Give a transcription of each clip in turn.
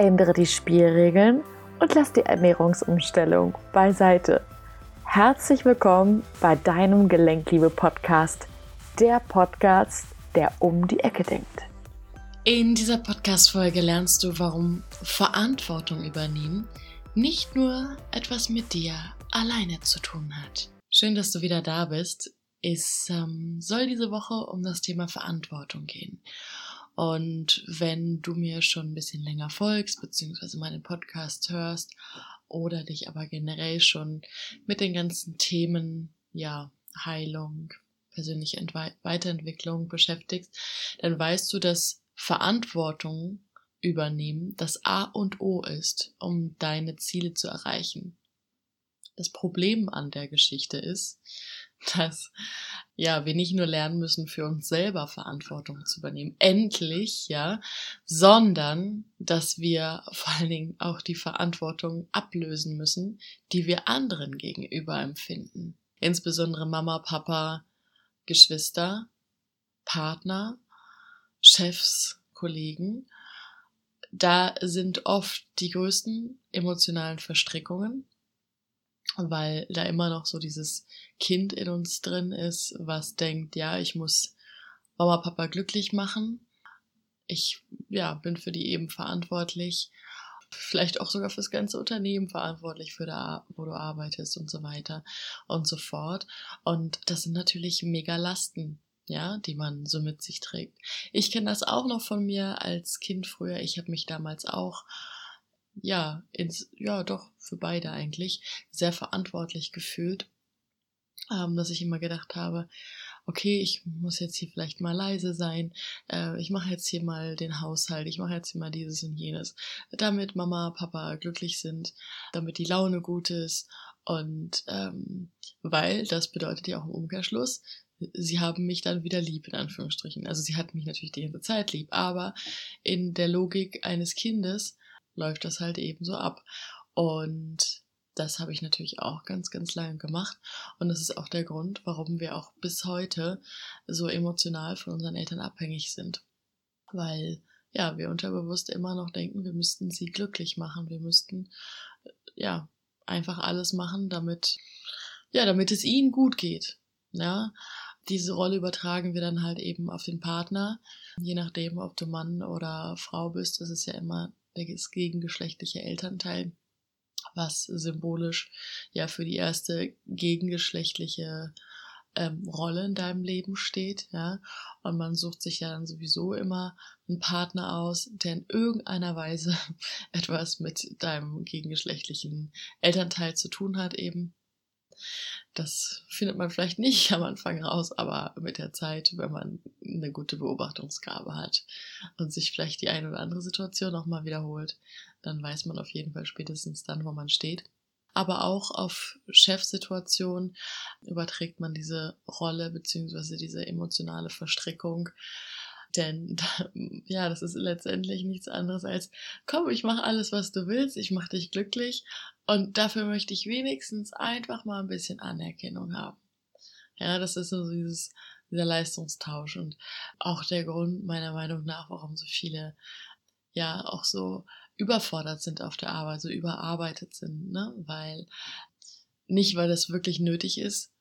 ändere die Spielregeln und lass die Ernährungsumstellung beiseite. Herzlich willkommen bei deinem Gelenkliebe-Podcast, der Podcast, der um die Ecke denkt. In dieser Podcast-Folge lernst du, warum Verantwortung übernehmen nicht nur etwas mit dir alleine zu tun hat. Schön, dass du wieder da bist. Es ähm, soll diese Woche um das Thema Verantwortung gehen. Und wenn du mir schon ein bisschen länger folgst, beziehungsweise meinen Podcast hörst oder dich aber generell schon mit den ganzen Themen, ja, Heilung, persönliche Weiterentwicklung beschäftigst, dann weißt du, dass Verantwortung übernehmen das A und O ist, um deine Ziele zu erreichen. Das Problem an der Geschichte ist, dass ja, wir nicht nur lernen müssen, für uns selber Verantwortung zu übernehmen, endlich, ja, sondern dass wir vor allen Dingen auch die Verantwortung ablösen müssen, die wir anderen gegenüber empfinden. Insbesondere Mama, Papa, Geschwister, Partner, Chefs, Kollegen. Da sind oft die größten emotionalen Verstrickungen weil da immer noch so dieses Kind in uns drin ist, was denkt, ja, ich muss Mama, Papa glücklich machen. Ich, ja, bin für die eben verantwortlich. Vielleicht auch sogar fürs ganze Unternehmen verantwortlich, für da, wo du arbeitest und so weiter und so fort. Und das sind natürlich mega Lasten, ja, die man so mit sich trägt. Ich kenne das auch noch von mir als Kind früher. Ich habe mich damals auch ja, ins, ja, doch, für beide eigentlich, sehr verantwortlich gefühlt, ähm, dass ich immer gedacht habe, okay, ich muss jetzt hier vielleicht mal leise sein, äh, ich mache jetzt hier mal den Haushalt, ich mache jetzt hier mal dieses und jenes, damit Mama, Papa glücklich sind, damit die Laune gut ist und ähm, weil das bedeutet ja auch im Umkehrschluss, sie haben mich dann wieder lieb, in Anführungsstrichen. Also sie hatten mich natürlich die ganze Zeit lieb, aber in der Logik eines Kindes läuft das halt eben so ab. Und das habe ich natürlich auch ganz, ganz lange gemacht. Und das ist auch der Grund, warum wir auch bis heute so emotional von unseren Eltern abhängig sind. Weil, ja, wir unterbewusst immer noch denken, wir müssten sie glücklich machen. Wir müssten, ja, einfach alles machen, damit, ja, damit es ihnen gut geht. Ja, diese Rolle übertragen wir dann halt eben auf den Partner. Je nachdem, ob du Mann oder Frau bist, das ist ja immer das gegengeschlechtliche Elternteil, was symbolisch ja für die erste gegengeschlechtliche ähm, Rolle in deinem Leben steht, ja. Und man sucht sich ja dann sowieso immer einen Partner aus, der in irgendeiner Weise etwas mit deinem gegengeschlechtlichen Elternteil zu tun hat eben. Das findet man vielleicht nicht am Anfang raus, aber mit der Zeit, wenn man eine gute Beobachtungsgabe hat und sich vielleicht die eine oder andere Situation nochmal wiederholt, dann weiß man auf jeden Fall spätestens dann, wo man steht. Aber auch auf Chefsituationen überträgt man diese Rolle beziehungsweise diese emotionale Verstrickung denn ja, das ist letztendlich nichts anderes als, komm, ich mache alles, was du willst, ich mache dich glücklich und dafür möchte ich wenigstens einfach mal ein bisschen Anerkennung haben. Ja, das ist so dieses, dieser Leistungstausch und auch der Grund meiner Meinung nach, warum so viele ja auch so überfordert sind auf der Arbeit, so überarbeitet sind, ne? Weil nicht, weil das wirklich nötig ist,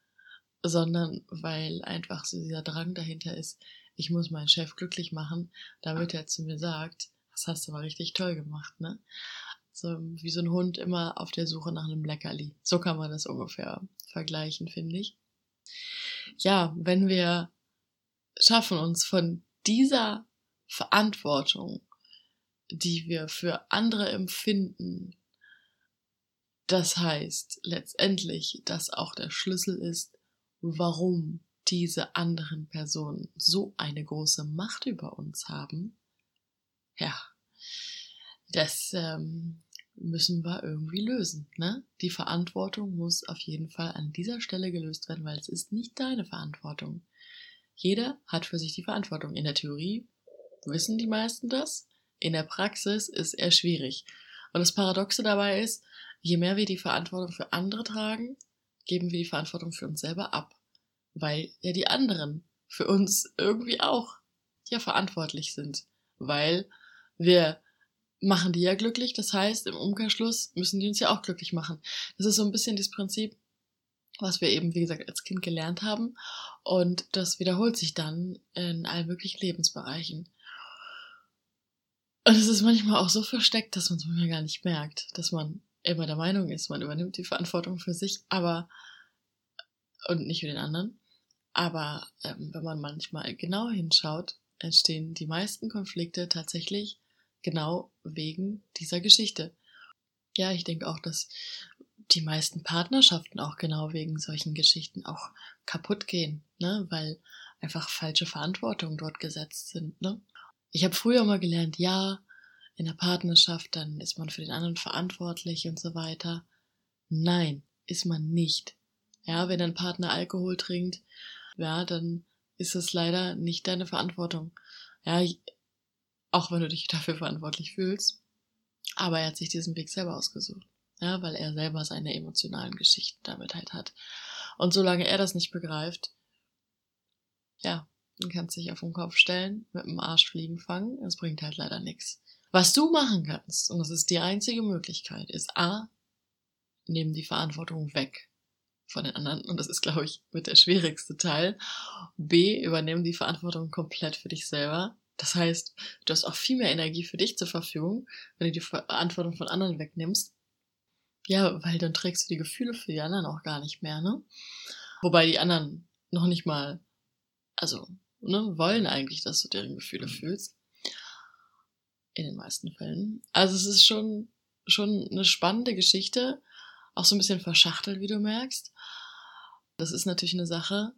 sondern weil einfach so dieser Drang dahinter ist, ich muss meinen Chef glücklich machen, damit er zu mir sagt, das hast du mal richtig toll gemacht, ne? So wie so ein Hund immer auf der Suche nach einem Leckerli. So kann man das ungefähr vergleichen, finde ich. Ja, wenn wir schaffen, uns von dieser Verantwortung, die wir für andere empfinden, das heißt letztendlich, dass auch der Schlüssel ist, warum diese anderen Personen so eine große Macht über uns haben, ja, das ähm, müssen wir irgendwie lösen. Ne? Die Verantwortung muss auf jeden Fall an dieser Stelle gelöst werden, weil es ist nicht deine Verantwortung. Jeder hat für sich die Verantwortung. In der Theorie wissen die meisten das. In der Praxis ist er schwierig. Und das Paradoxe dabei ist, je mehr wir die Verantwortung für andere tragen, geben wir die Verantwortung für uns selber ab weil ja die anderen für uns irgendwie auch ja verantwortlich sind, weil wir machen die ja glücklich. Das heißt, im Umkehrschluss müssen die uns ja auch glücklich machen. Das ist so ein bisschen das Prinzip, was wir eben, wie gesagt, als Kind gelernt haben. Und das wiederholt sich dann in allen möglichen Lebensbereichen. Und es ist manchmal auch so versteckt, dass man es manchmal gar nicht merkt, dass man immer der Meinung ist, man übernimmt die Verantwortung für sich, aber und nicht für den anderen. Aber ähm, wenn man manchmal genau hinschaut, entstehen die meisten Konflikte tatsächlich genau wegen dieser Geschichte. Ja, ich denke auch, dass die meisten Partnerschaften auch genau wegen solchen Geschichten auch kaputt gehen, ne? weil einfach falsche Verantwortungen dort gesetzt sind. Ne? Ich habe früher mal gelernt, ja, in der Partnerschaft, dann ist man für den anderen verantwortlich und so weiter. Nein, ist man nicht. Ja, wenn dein Partner Alkohol trinkt, ja, dann ist es leider nicht deine Verantwortung. Ja, auch wenn du dich dafür verantwortlich fühlst. Aber er hat sich diesen Weg selber ausgesucht. Ja, weil er selber seine emotionalen Geschichten damit halt hat. Und solange er das nicht begreift, ja, dann kannst du dich auf den Kopf stellen, mit dem Arsch fliegen fangen. Es bringt halt leider nichts. Was du machen kannst, und das ist die einzige Möglichkeit, ist A, nehmen die Verantwortung weg von den anderen. Und das ist, glaube ich, mit der schwierigste Teil. B, übernehmen die Verantwortung komplett für dich selber. Das heißt, du hast auch viel mehr Energie für dich zur Verfügung, wenn du die Verantwortung von anderen wegnimmst. Ja, weil dann trägst du die Gefühle für die anderen auch gar nicht mehr, ne? Wobei die anderen noch nicht mal, also, ne, wollen eigentlich, dass du deren Gefühle fühlst. In den meisten Fällen. Also es ist schon, schon eine spannende Geschichte. Auch so ein bisschen verschachtelt, wie du merkst. Das ist natürlich eine Sache,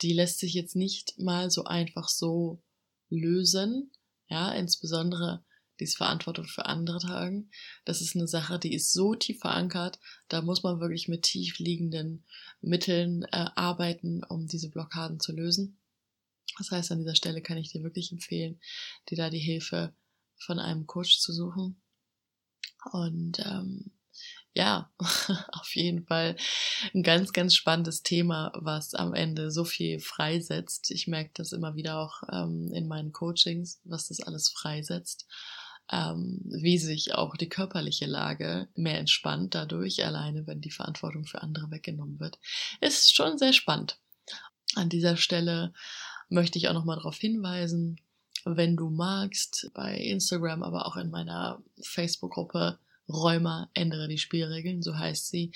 die lässt sich jetzt nicht mal so einfach so lösen, ja, insbesondere diese Verantwortung für andere tragen. Das ist eine Sache, die ist so tief verankert, da muss man wirklich mit tief liegenden Mitteln äh, arbeiten, um diese Blockaden zu lösen. Das heißt, an dieser Stelle kann ich dir wirklich empfehlen, dir da die Hilfe von einem Coach zu suchen. Und ähm, ja, auf jeden Fall ein ganz, ganz spannendes Thema, was am Ende so viel freisetzt. Ich merke das immer wieder auch ähm, in meinen Coachings, was das alles freisetzt. Ähm, wie sich auch die körperliche Lage mehr entspannt dadurch, alleine wenn die Verantwortung für andere weggenommen wird. Ist schon sehr spannend. An dieser Stelle möchte ich auch nochmal darauf hinweisen, wenn du magst, bei Instagram, aber auch in meiner Facebook-Gruppe Räumer ändere die Spielregeln, so heißt sie.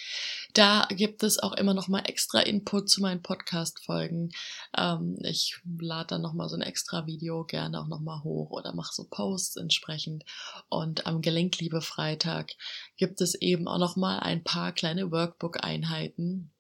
Da gibt es auch immer noch mal extra Input zu meinen Podcast-Folgen. Ähm, ich lade dann noch mal so ein extra Video gerne auch noch mal hoch oder mache so Posts entsprechend. Und am Gelenkliebe Freitag gibt es eben auch noch mal ein paar kleine Workbook-Einheiten,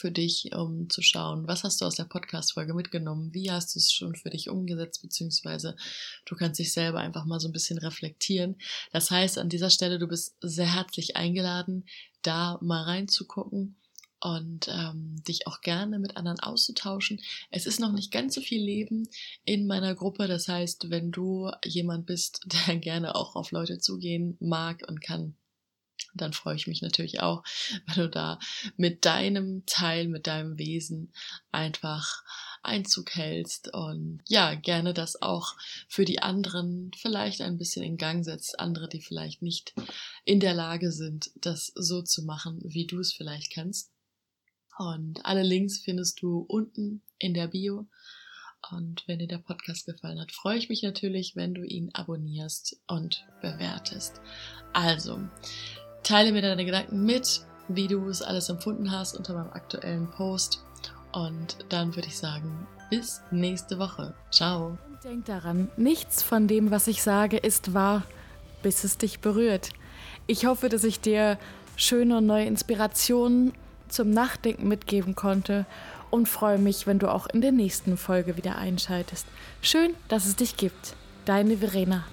für dich, um zu schauen, was hast du aus der Podcast-Folge mitgenommen, wie hast du es schon für dich umgesetzt, beziehungsweise du kannst dich selber einfach mal so ein bisschen reflektieren. Das heißt, an dieser Stelle, du bist sehr herzlich eingeladen, da mal reinzugucken und ähm, dich auch gerne mit anderen auszutauschen. Es ist noch nicht ganz so viel Leben in meiner Gruppe. Das heißt, wenn du jemand bist, der gerne auch auf Leute zugehen mag und kann, dann freue ich mich natürlich auch, wenn du da mit deinem Teil, mit deinem Wesen einfach Einzug hältst und ja, gerne das auch für die anderen vielleicht ein bisschen in Gang setzt, andere, die vielleicht nicht in der Lage sind, das so zu machen, wie du es vielleicht kannst. Und alle Links findest du unten in der Bio. Und wenn dir der Podcast gefallen hat, freue ich mich natürlich, wenn du ihn abonnierst und bewertest. Also, Teile mir deine Gedanken mit, wie du es alles empfunden hast unter meinem aktuellen Post. Und dann würde ich sagen, bis nächste Woche. Ciao. Denk daran, nichts von dem, was ich sage, ist wahr, bis es dich berührt. Ich hoffe, dass ich dir schöne und neue Inspirationen zum Nachdenken mitgeben konnte und freue mich, wenn du auch in der nächsten Folge wieder einschaltest. Schön, dass es dich gibt. Deine Verena.